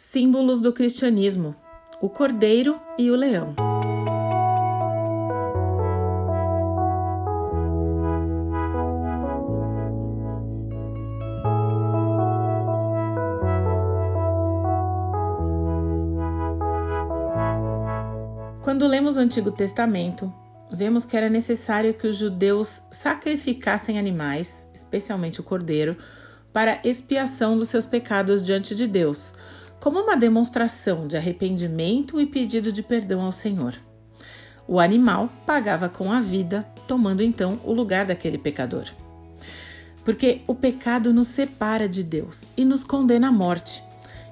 Símbolos do cristianismo: o cordeiro e o leão. Quando lemos o Antigo Testamento, vemos que era necessário que os judeus sacrificassem animais, especialmente o cordeiro, para expiação dos seus pecados diante de Deus como uma demonstração de arrependimento e pedido de perdão ao Senhor. O animal pagava com a vida, tomando então o lugar daquele pecador. Porque o pecado nos separa de Deus e nos condena à morte.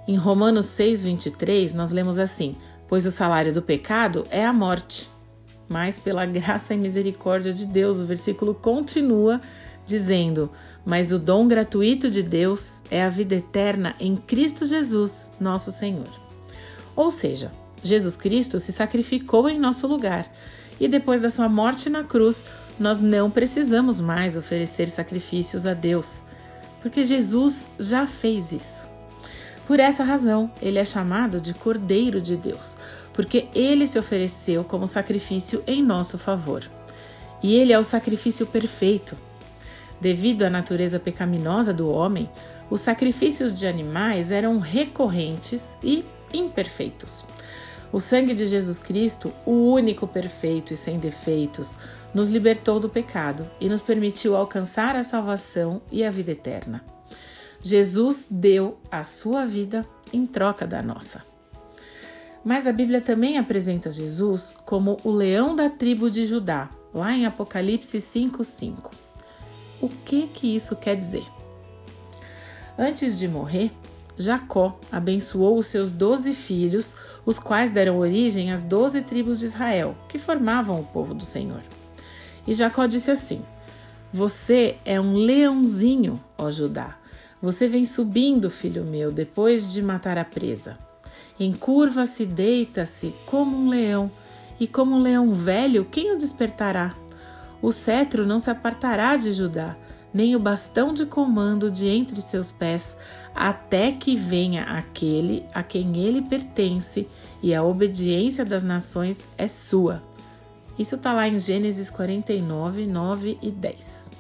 Em Romanos 6:23 nós lemos assim: "Pois o salário do pecado é a morte". Mas pela graça e misericórdia de Deus, o versículo continua dizendo: Mas o dom gratuito de Deus é a vida eterna em Cristo Jesus, nosso Senhor. Ou seja, Jesus Cristo se sacrificou em nosso lugar e depois da sua morte na cruz, nós não precisamos mais oferecer sacrifícios a Deus, porque Jesus já fez isso. Por essa razão, ele é chamado de Cordeiro de Deus, porque ele se ofereceu como sacrifício em nosso favor. E ele é o sacrifício perfeito, Devido à natureza pecaminosa do homem, os sacrifícios de animais eram recorrentes e imperfeitos. O sangue de Jesus Cristo, o único perfeito e sem defeitos, nos libertou do pecado e nos permitiu alcançar a salvação e a vida eterna. Jesus deu a sua vida em troca da nossa. Mas a Bíblia também apresenta Jesus como o leão da tribo de Judá, lá em Apocalipse 5:5. O que que isso quer dizer? Antes de morrer, Jacó abençoou os seus doze filhos, os quais deram origem às doze tribos de Israel, que formavam o povo do Senhor. E Jacó disse assim: Você é um leãozinho, ó Judá. Você vem subindo, filho meu, depois de matar a presa. Encurva-se, deita-se como um leão, e como um leão velho, quem o despertará? O cetro não se apartará de Judá, nem o bastão de comando de entre seus pés, até que venha aquele a quem ele pertence, e a obediência das nações é sua. Isso está lá em Gênesis 49, 9 e 10.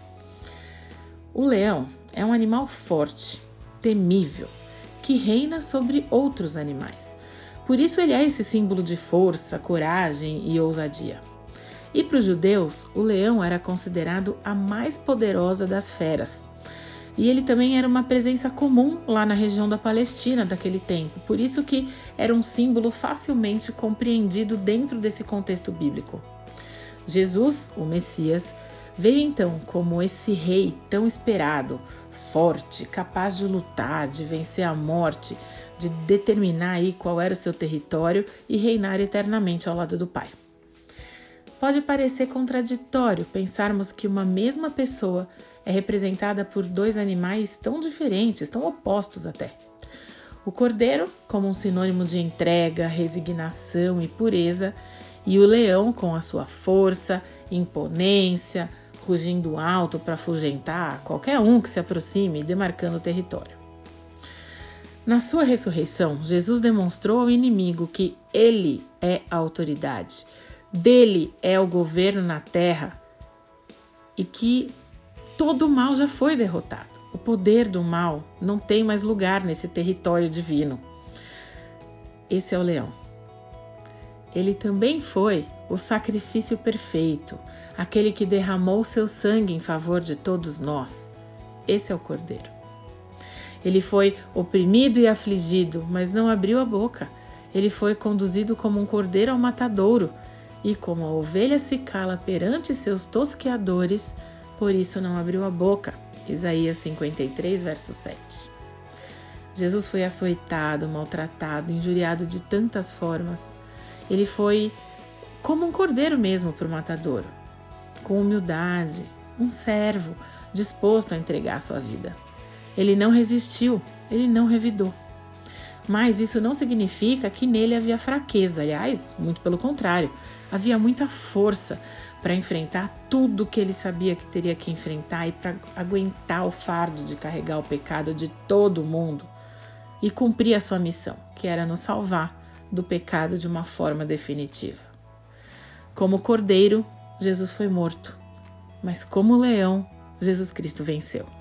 O leão é um animal forte, temível, que reina sobre outros animais. Por isso ele é esse símbolo de força, coragem e ousadia. E para os judeus, o leão era considerado a mais poderosa das feras. E ele também era uma presença comum lá na região da Palestina daquele tempo, por isso que era um símbolo facilmente compreendido dentro desse contexto bíblico. Jesus, o Messias, veio então como esse rei tão esperado, forte, capaz de lutar, de vencer a morte, de determinar aí qual era o seu território e reinar eternamente ao lado do Pai. Pode parecer contraditório pensarmos que uma mesma pessoa é representada por dois animais tão diferentes, tão opostos até. O cordeiro, como um sinônimo de entrega, resignação e pureza, e o leão, com a sua força, imponência, rugindo alto para afugentar qualquer um que se aproxime, demarcando o território. Na sua ressurreição, Jesus demonstrou ao inimigo que ele é a autoridade dele é o governo na terra e que todo o mal já foi derrotado. O poder do mal não tem mais lugar nesse território divino. Esse é o leão. Ele também foi o sacrifício perfeito, aquele que derramou seu sangue em favor de todos nós. Esse é o cordeiro. Ele foi oprimido e afligido, mas não abriu a boca. Ele foi conduzido como um cordeiro ao matadouro e como a ovelha se cala perante seus tosqueadores, por isso não abriu a boca. Isaías 53, verso 7. Jesus foi açoitado, maltratado, injuriado de tantas formas. Ele foi como um cordeiro mesmo para o matadouro, com humildade, um servo disposto a entregar sua vida. Ele não resistiu, ele não revidou. Mas isso não significa que nele havia fraqueza, aliás, muito pelo contrário. Havia muita força para enfrentar tudo que ele sabia que teria que enfrentar e para aguentar o fardo de carregar o pecado de todo mundo. e cumprir a sua missão, que era nos salvar do pecado de uma forma definitiva. Como cordeiro, Jesus foi morto, mas como leão, Jesus Cristo venceu.